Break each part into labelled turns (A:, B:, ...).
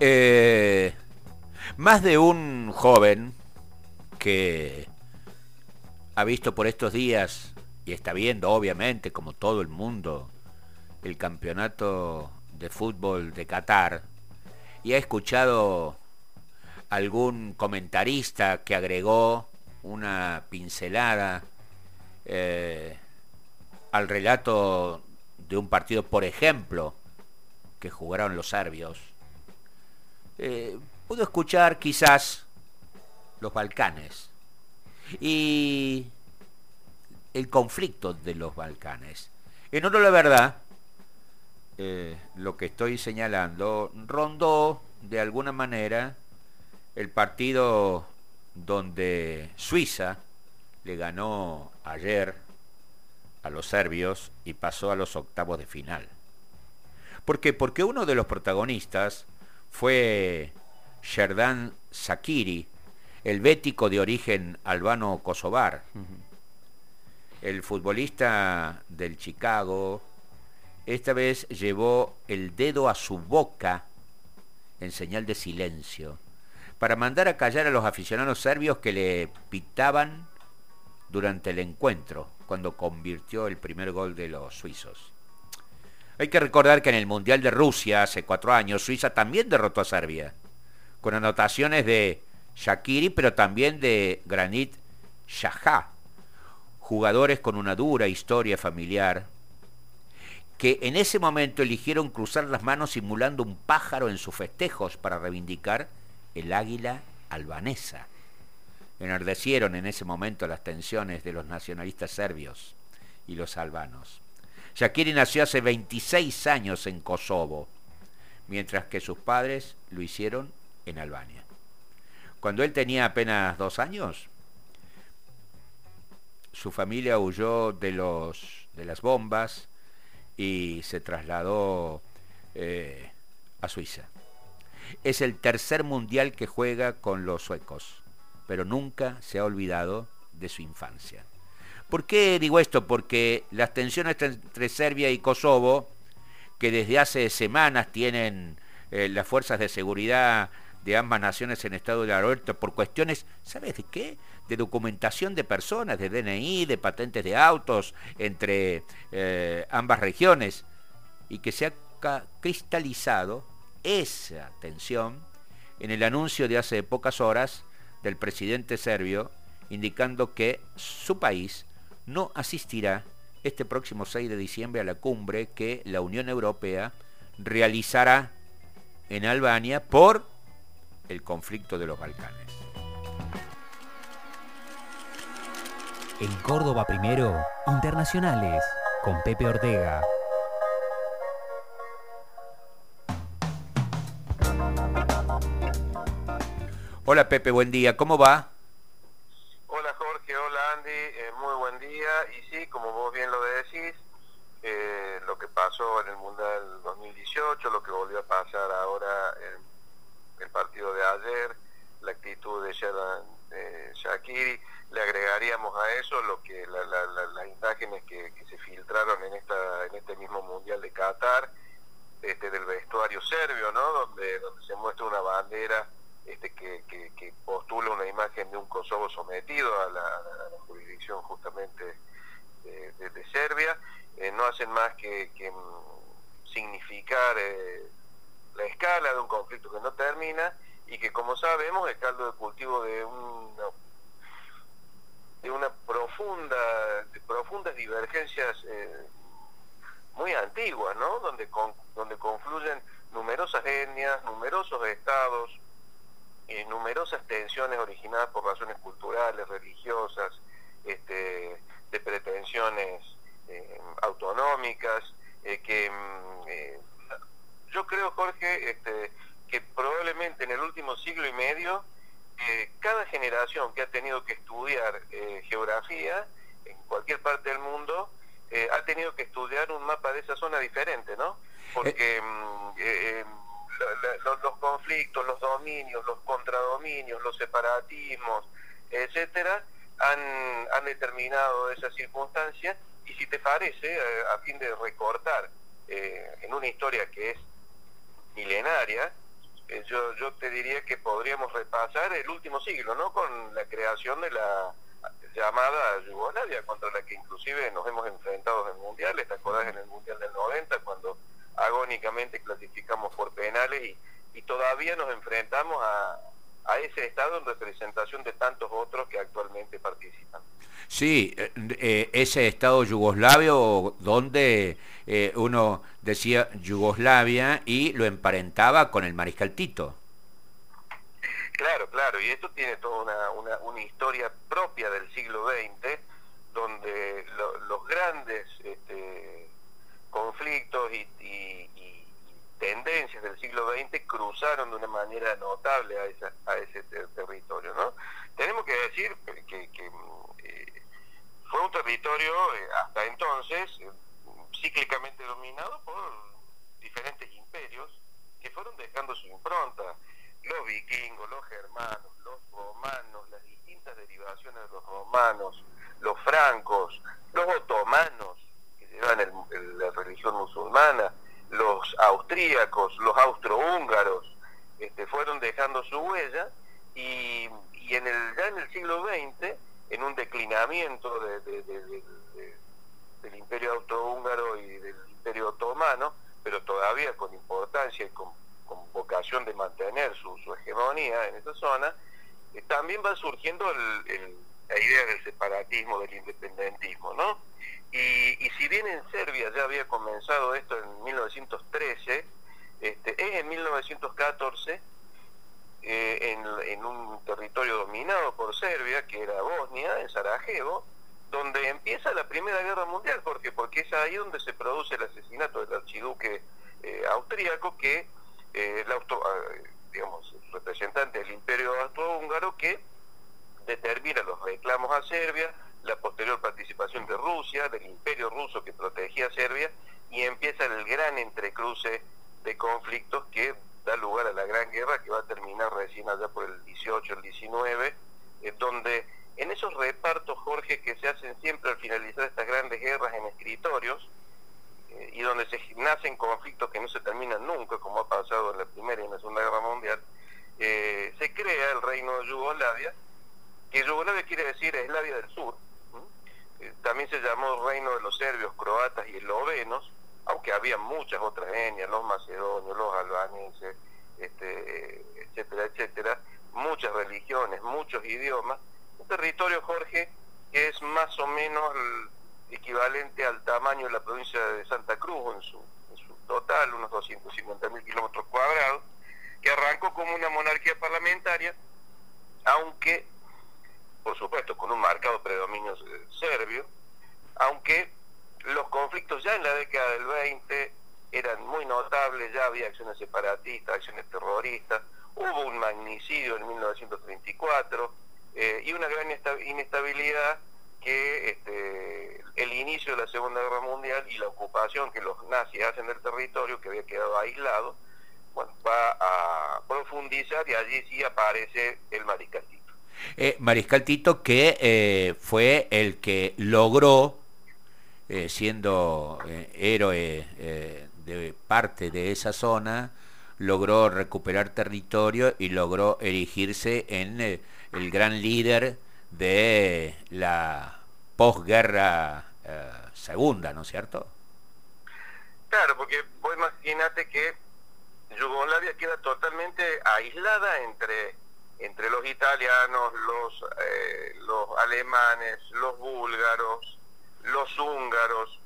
A: Eh, más de un joven que ha visto por estos días, y está viendo obviamente como todo el mundo, el campeonato de fútbol de Qatar, y ha escuchado algún comentarista que agregó una pincelada eh, al relato de un partido, por ejemplo, que jugaron los serbios, eh, pudo escuchar quizás los Balcanes y el conflicto de los Balcanes. En oro la verdad, eh, lo que estoy señalando rondó de alguna manera el partido donde Suiza le ganó ayer a los serbios y pasó a los octavos de final. ¿Por qué? Porque uno de los protagonistas fue Sherdan Sakiri, el bético de origen albano-kosovar. El futbolista del Chicago esta vez llevó el dedo a su boca en señal de silencio para mandar a callar a los aficionados serbios que le pitaban durante el encuentro, cuando convirtió el primer gol de los suizos. Hay que recordar que en el Mundial de Rusia hace cuatro años, Suiza también derrotó a Serbia, con anotaciones de Shakiri, pero también de Granit Xhaka, jugadores con una dura historia familiar, que en ese momento eligieron cruzar las manos simulando un pájaro en sus festejos para reivindicar el águila albanesa. Enardecieron en ese momento las tensiones de los nacionalistas serbios y los albanos. Shakiri nació hace 26 años en Kosovo, mientras que sus padres lo hicieron en Albania. Cuando él tenía apenas dos años, su familia huyó de, los, de las bombas y se trasladó eh, a Suiza. Es el tercer mundial que juega con los suecos, pero nunca se ha olvidado de su infancia. ¿Por qué digo esto? Porque las tensiones entre Serbia y Kosovo, que desde hace semanas tienen eh, las fuerzas de seguridad de ambas naciones en estado de alerta por cuestiones, ¿sabes de qué? De documentación de personas, de DNI, de patentes de autos entre eh, ambas regiones, y que se ha cristalizado esa tensión en el anuncio de hace pocas horas del presidente serbio indicando que su país no asistirá este próximo 6 de diciembre a la cumbre que la Unión Europea realizará en Albania por el conflicto de los Balcanes.
B: En Córdoba primero, internacionales, con Pepe Ortega.
A: Hola Pepe, buen día, ¿cómo va?
C: Hola Jorge, hola Andy, día. Y sí, como vos bien lo decís, eh, lo que pasó en el Mundial 2018, lo que volvió a pasar ahora en el partido de ayer, la actitud de Shakiri, le agregaríamos a eso lo que las imágenes que, se filtraron en esta en este mismo Mundial de Qatar, este del vestuario serbio, ¿no? Donde, donde se muestra una bandera este, que, postula una imagen de un Kosovo sometido a la, jurisdicción justamente de, Serbia, eh, no hacen más que, mm, significar eh, la escala de un conflicto que no termina y que como sabemos es caldo de cultivo de una de una profunda de profundas divergencias eh, muy antiguas no donde donde confluyen numerosas etnias numerosos estados eh, numerosas tensiones originadas por razones culturales, religiosas, este, de pretensiones eh, autonómicas, eh, que mm, yo creo, Jorge, este, que probablemente en el último siglo y medio, cada generación que ha tenido que estudiar geografía en cualquier parte del mundo, ha tenido que estudiar un mapa de esa zona diferente, ¿no? Porque mm, los, conflictos, los dominios, los contradominios, los separatismos, etcétera, han, han determinado esas circunstancias y si te parece, eh, a fin de recortar eh, en una historia que es milenaria, eh, yo, yo te diría que podríamos repasar el último siglo, ¿no? Con la creación de la llamada Yugoslavia, contra la que inclusive nos hemos enfrentado en mundiales, ¿te acordás en el Mundial del 90 cuando agónicamente clasificamos por penales y, y todavía nos enfrentamos a, a ese Estado en representación de tantos otros que actualmente participan.
A: Sí, eh, eh, ese Estado yugoslavio donde eh, uno decía Yugoslavia y lo emparentaba con el mariscal Tito.
C: Claro, claro, y esto tiene toda una, una, una historia propia del siglo XX, donde lo, los grandes este, conflictos y, y, tendencias del siglo XX cruzaron de una manera notable a, esa, a ese ter territorio. ¿no? Tenemos que decir que, eh, fue un territorio eh, hasta entonces eh, cíclicamente dominado por diferentes imperios que fueron dejando su impronta los vikingos, los germanos, los romanos, las distintas derivaciones de los romanos, los francos, los otomanos, llevan el, la religión musulmana, los austríacos, los austrohúngaros, este, fueron dejando su huella y, y, en el, ya en el siglo XX, en un declinamiento de, de, de, del imperio austrohúngaro y del imperio otomano, pero todavía con importancia y con con vocación de mantener su, su hegemonía en esa zona, eh, también va surgiendo el, el, la idea del separatismo, del independentismo, ¿no? Y, y, si bien en Serbia ya había comenzado esto en 1913, este, es en 1914, eh, en, en un territorio dominado por Serbia, que era Bosnia, en Sarajevo, donde empieza la Primera Guerra Mundial, porque porque es ahí donde se produce el asesinato del archiduque eh, austríaco que eh, el auto, eh, digamos, representante del imperio austrohúngaro que determina los reclamos a Serbia, la posterior participación de Rusia, del imperio ruso que protegía a Serbia, y empieza el gran entrecruce de conflictos que da lugar a la Gran Guerra que va a terminar recién allá por el 18, el 19, eh, donde en esos repartos, Jorge, que se hacen siempre al finalizar estas grandes guerras en escritorios, eh, y donde se nacen conflictos que no se terminan nunca, como ha pasado en la Primera y en la Segunda Guerra Mundial, eh, se crea el reino de Yugoslavia, que Yugoslavia quiere decir Eslavia del Sur. Eh, también se llamó reino de los serbios, croatas y eslovenos, aunque había muchas otras etnias, los macedonios, los albaneses, este, etcétera, etcétera, muchas religiones, muchos idiomas. Un territorio, Jorge, que es más o menos equivalente al tamaño de la provincia de Santa Cruz en su, en su total, unos 250 mil kilómetros cuadrados, que arrancó como una monarquía parlamentaria, aunque, por supuesto, con un marcado predominio serbio, aunque los conflictos ya en la década del 20 eran muy notables, ya había acciones separatistas, acciones terroristas, hubo un magnicidio en 1934 eh, y una gran inestabilidad que este, el inicio de la Segunda Guerra Mundial y la ocupación que los nazis hacen del territorio, que había quedado aislado, bueno, va a profundizar y allí sí aparece el Mariscal.
A: Eh, Mariscal Tito que eh, fue el que logró, eh, siendo eh, héroe eh, de parte de esa zona, logró recuperar territorio y logró erigirse en el gran líder de la posguerra segunda, ¿no es cierto?
C: Claro, porque vos imaginate que Yugoslavia queda totalmente aislada entre entre los italianos, los eh, los alemanes, los búlgaros, los húngaros,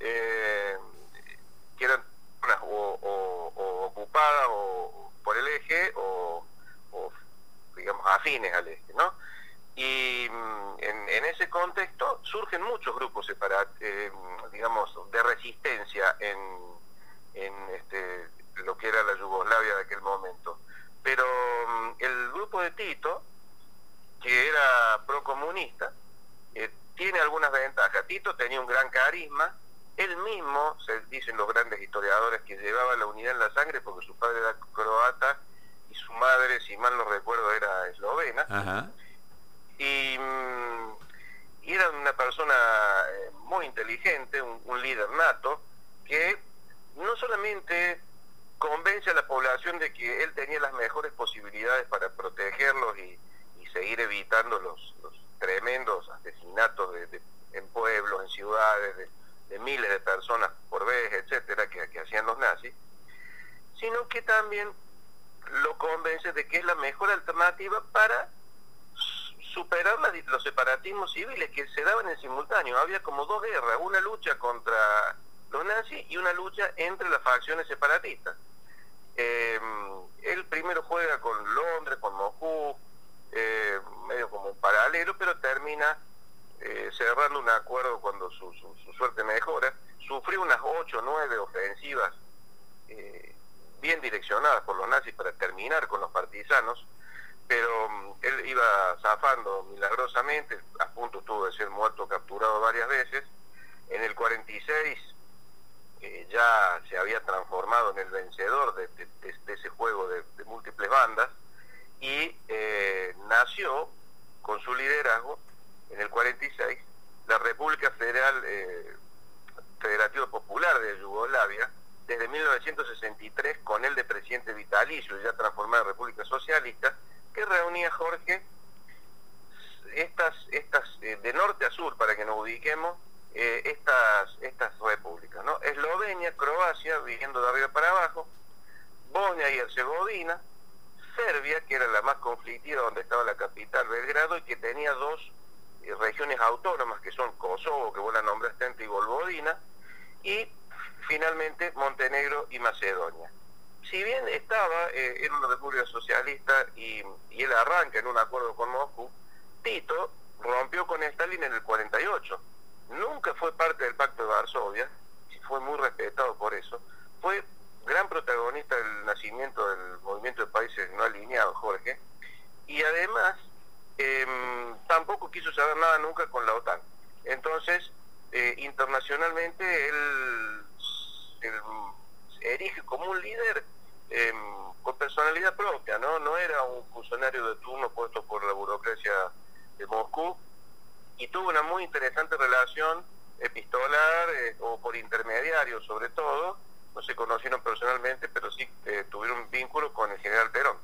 C: eh, que eran o, o, ocupadas o, por el eje o, digamos afines al eje, ¿no? y mm, en, ese contexto surgen muchos grupos separat, eh, digamos de resistencia en, en este, lo que era la Yugoslavia de aquel momento pero mm, el grupo de Tito que era procomunista eh, tiene algunas ventajas Tito tenía un gran carisma él mismo, se dicen los grandes historiadores, que llevaba la unidad en la sangre porque su padre era croata y su madre, si mal no recuerdo, era eslovena.
A: Ajá
C: y, y, era una persona eh, muy inteligente, un, un, líder nato, que no solamente convence a la población de que él tenía las mejores posibilidades para protegerlos y, seguir evitando los, tremendos asesinatos de, en pueblos, en ciudades, de, miles de personas por vez, etcétera, que, hacían los nazis, sino que también lo convence de que es la mejor alternativa para superar los separatismos civiles que se daban en simultáneo. Había como dos guerras, una lucha contra los nazis y una lucha entre las facciones separatistas. Eh, él primero juega con Londres, con Moscú, eh, medio como un paralelo, pero termina eh, cerrando un acuerdo cuando su, suerte mejora. Sufrió unas ocho o nueve ofensivas eh, bien direccionadas por los nazis para terminar con los partisanos, pero mm, él iba zafando milagrosamente, a punto estuvo de ser muerto, capturado varias veces. En el 46 ya se había transformado en el vencedor de, ese juego de, múltiples bandas y eh, nació con su liderazgo en el 46 la República Federal eh, Federativa Popular de Yugoslavia desde 1963 con el de presidente vitalicio ya transformada en República Socialista que reunía Jorge estas estas eh, de norte a sur para que nos ubiquemos eh, estas, estas repúblicas, ¿no? Eslovenia, Croacia, viniendo de arriba para abajo, Bosnia y Herzegovina, Serbia, que era la más conflictiva, donde estaba la capital Belgrado, y que tenía dos eh, regiones autónomas, que son Kosovo, que vos la nombraste y Volvodina, y finalmente Montenegro y Macedonia. Si bien estaba, eh, en una república socialista y, y él arranca en un acuerdo con Moscú, Tito rompió con Stalin en el 48 nunca fue parte del Pacto de Varsovia, y fue muy respetado por eso, fue gran protagonista del nacimiento del movimiento de países no alineados, Jorge, y además em, tampoco quiso saber nada nunca con la OTAN. Entonces, eh, internacionalmente él, erige como un líder em, con personalidad propia, ¿no? No era un funcionario de turno puesto por la burocracia de Moscú, y tuvo una muy interesante relación epistolar eh, o por intermediario sobre todo, no se conocieron personalmente, pero sí eh, tuvieron un vínculo con el general Perón.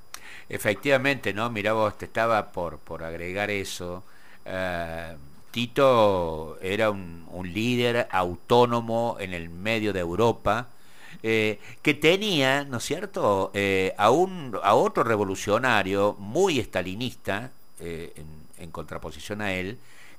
A: Efectivamente, ¿no? Mira vos, te estaba por, por agregar eso. Eh, Tito era un, líder autónomo en el medio de Europa, que tenía, ¿no es cierto?, a, un, a otro revolucionario muy estalinista, en contraposición a él,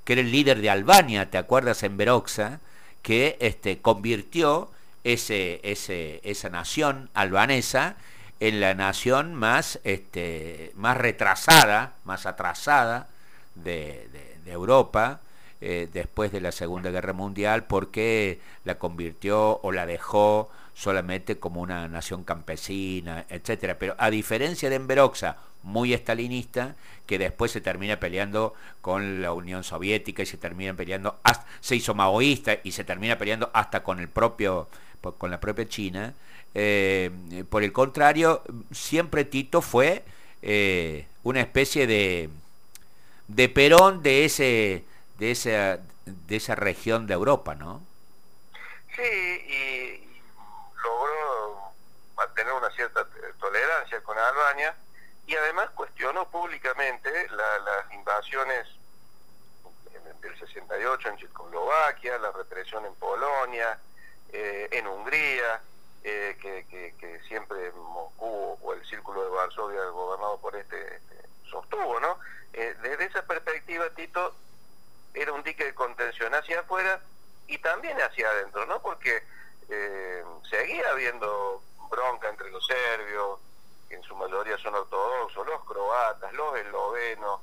A: que era el líder de Albania, ¿te acuerdas? En Veroxa, que este, convirtió ese, ese, esa nación albanesa en la nación más, este, más retrasada, más atrasada de, Europa eh, después de la Segunda Guerra Mundial, porque la convirtió o la dejó solamente como una nación campesina, etcétera. Pero a diferencia de Enveroxa, muy estalinista, que después se termina peleando con la Unión Soviética y se termina peleando, se hizo maoísta y se termina peleando hasta con el propio, con la propia China. Eh, por el contrario, siempre Tito fue eh, una especie de, de Perón de ese, de esa, de esa región de Europa, ¿no?
C: Sí, y logró mantener una cierta tolerancia con Albania y además cuestionó públicamente las invasiones del 68 en Checoslovaquia, la represión en Polonia, eh, en Hungría, eh, que, siempre Moscú o el Círculo de Varsovia, gobernado por este, este sostuvo, ¿no? Eh, desde esa perspectiva, Tito era un dique de contención hacia afuera y también hacia adentro, ¿no? Porque seguía habiendo bronca entre los serbios, que en su mayoría son ortodoxos, los croatas, los eslovenos,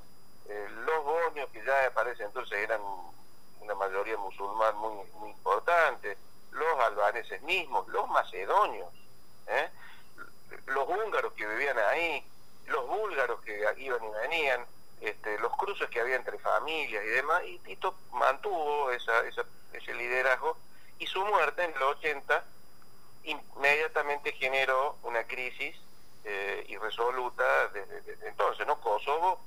C: eh, los bosnios, que ya parece entonces eran una mayoría musulmán muy, muy importante, los albaneses mismos, los macedonios, ¿eh? los húngaros que vivían ahí, los búlgaros que iban y venían, este, los cruces que había entre familias y demás, y Tito mantuvo esa, ese liderazgo y su muerte en los 80 inmediatamente generó una crisis eh, irresoluta desde, entonces, ¿no? Kosovo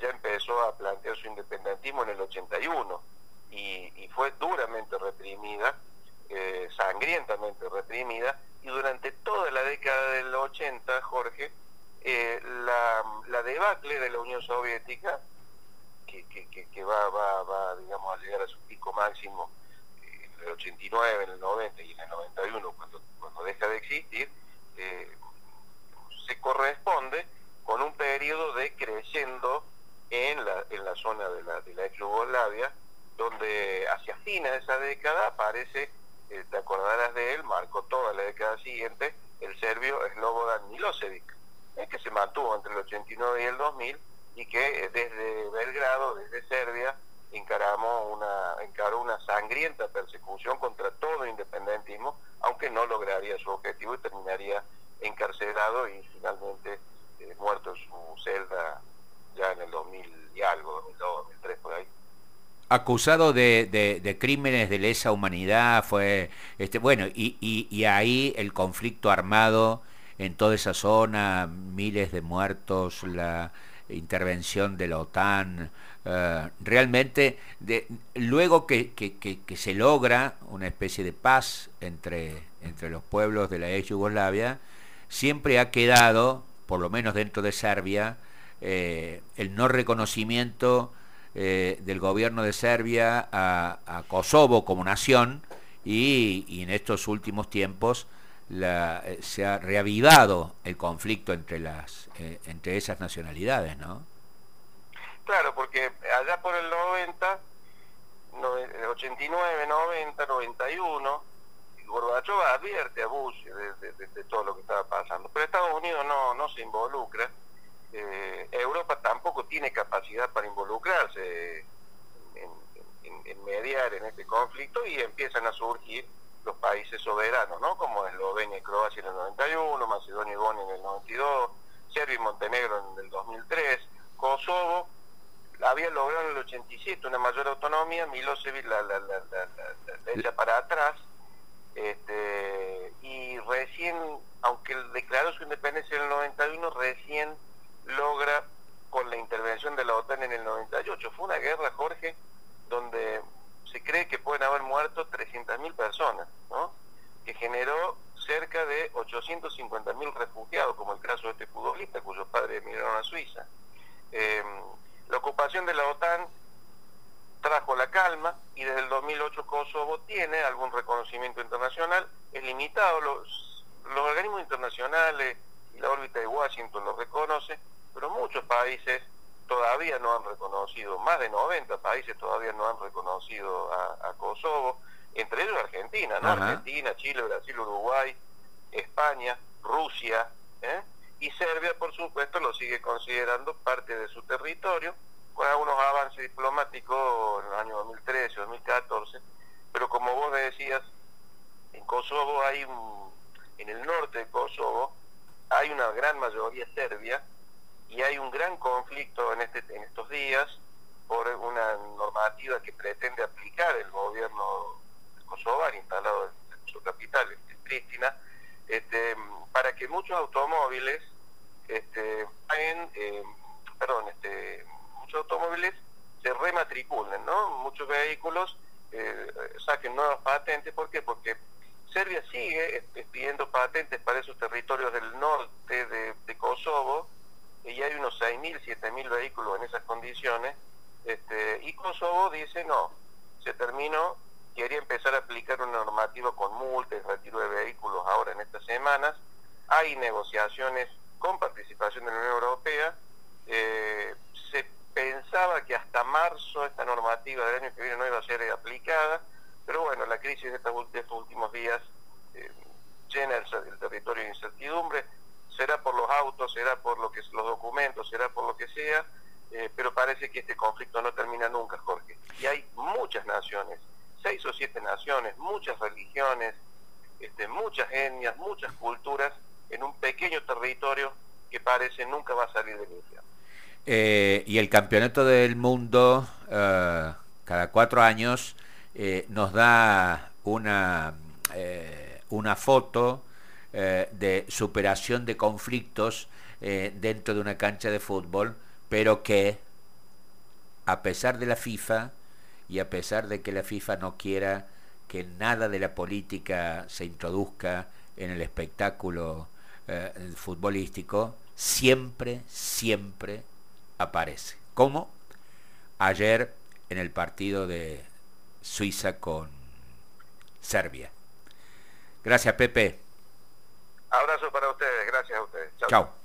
C: ya empezó a plantear su independentismo en el 81 y, fue duramente reprimida, eh, sangrientamente reprimida, y durante toda la década del 80, Jorge, eh, la, debacle de la Unión Soviética, que, va, va, va, digamos, a llegar a su pico máximo en el 89, en el 90 y en el 91, cuando, deja de existir, eh, se corresponde con un periodo de creciendo en la, en la zona de la, de la ex Yugoslavia, donde hacia fines de esa década aparece, eh, te acordarás de él, marcó toda la década siguiente, el serbio Slobodan Milosevic, eh, que se mantuvo entre el 89 y el 2000 y que eh, desde Belgrado, desde Serbia, encaramos una, encaró una sangrienta persecución contra todo independentismo, aunque no lograría su objetivo y terminaría encarcelado y finalmente muerto en su celda ya en el 2000 y algo, 2002, 2003, por ahí.
A: Acusado de, de, crímenes de lesa humanidad, fue, este, bueno, y, y, ahí el conflicto armado en toda esa zona, miles de muertos, la intervención de la OTAN, eh, realmente, de, luego que, que, que, se logra una especie de paz entre, entre los pueblos de la ex Yugoslavia, siempre ha quedado, por lo menos dentro de Serbia, eh, el no reconocimiento eh, del gobierno de Serbia a, Kosovo como nación y, en estos últimos tiempos eh, se ha reavivado el conflicto entre, las, entre esas nacionalidades, ¿no?
C: Claro, porque allá por el 90, 89, 90, 91, Gorbachev advierte a Bush de, todo lo que estaba pasando, pero Estados Unidos no, no se involucra. Eh, Europa tampoco tiene capacidad para involucrarse en, mediar en este conflicto y empiezan a surgir los países soberanos, ¿no? Como Eslovenia y Croacia en el 91, Macedonia y Bosnia en el 92, Serbia y Montenegro en el 2003, Kosovo. Había logrado en el 87 una mayor autonomía, Milosevic la, la, la, la echa para atrás, este, y recién, aunque declaró su independencia en el 91, recién logra con la intervención de la OTAN en el 98. Fue una guerra, Jorge, donde se cree que pueden haber muerto 300.000 personas, ¿no? que generó cerca de 850.000 refugiados, como el caso de este futbolista cuyos padres emigraron a Suiza. Eh, la ocupación de la OTAN trajo la calma y desde el 2008 Kosovo tiene algún reconocimiento internacional, es limitado, los, los organismos internacionales y la órbita de Washington lo reconoce, pero muchos países todavía no han reconocido, más de 90 países todavía no han reconocido a, Kosovo, entre ellos Argentina, ¿no? Argentina, Chile, Brasil, Uruguay, España, Rusia, ¿eh? y Serbia, por supuesto, lo sigue considerando parte de su territorio, con algunos avances diplomáticos en el año 2013, 2014, pero como vos decías, en Kosovo hay un, en el norte de Kosovo, hay una gran mayoría serbia, y hay un gran conflicto en, este, en estos días por una normativa que pretende aplicar el gobierno kosovar instalado en su capital, en Pristina, este, para que muchos automóviles este, eh, perdón, este, muchos automóviles se rematriculen, ¿no? Muchos vehículos eh, saquen nuevas patentes, ¿por qué? Porque Serbia sigue pidiendo patentes para esos territorios del norte de, Kosovo, y hay unos 6.000, 7.000 vehículos en esas condiciones, este, y Kosovo dice no, se terminó, quería empezar a aplicar una normativa con multas, retiro de vehículos ahora en estas semanas, hay negociaciones con participación de la Unión Europea, eh, pensaba que hasta marzo esta normativa del año que viene no iba a ser aplicada, pero bueno, la crisis de, estos, últimos días eh, llena el territorio de incertidumbre, será por los autos, será por los documentos, será por lo que sea, eh, pero parece que este conflicto no termina nunca, Jorge. Y hay muchas naciones, seis o siete naciones, muchas religiones, este, muchas etnias, muchas culturas en un pequeño territorio que parece nunca va a salir del infierno.
A: Eh, y el campeonato del mundo, eh, cada cuatro años, nos da una, una foto eh, de superación de conflictos eh, dentro de una cancha de fútbol, pero que a pesar de la FIFA y a pesar de que la FIFA no quiera que nada de la política se introduzca en el espectáculo eh, futbolístico, siempre, siempre aparece. Como ayer en el partido de Suiza con Serbia. Gracias, Pepe.
C: Abrazo para ustedes, gracias a ustedes.
A: Chao.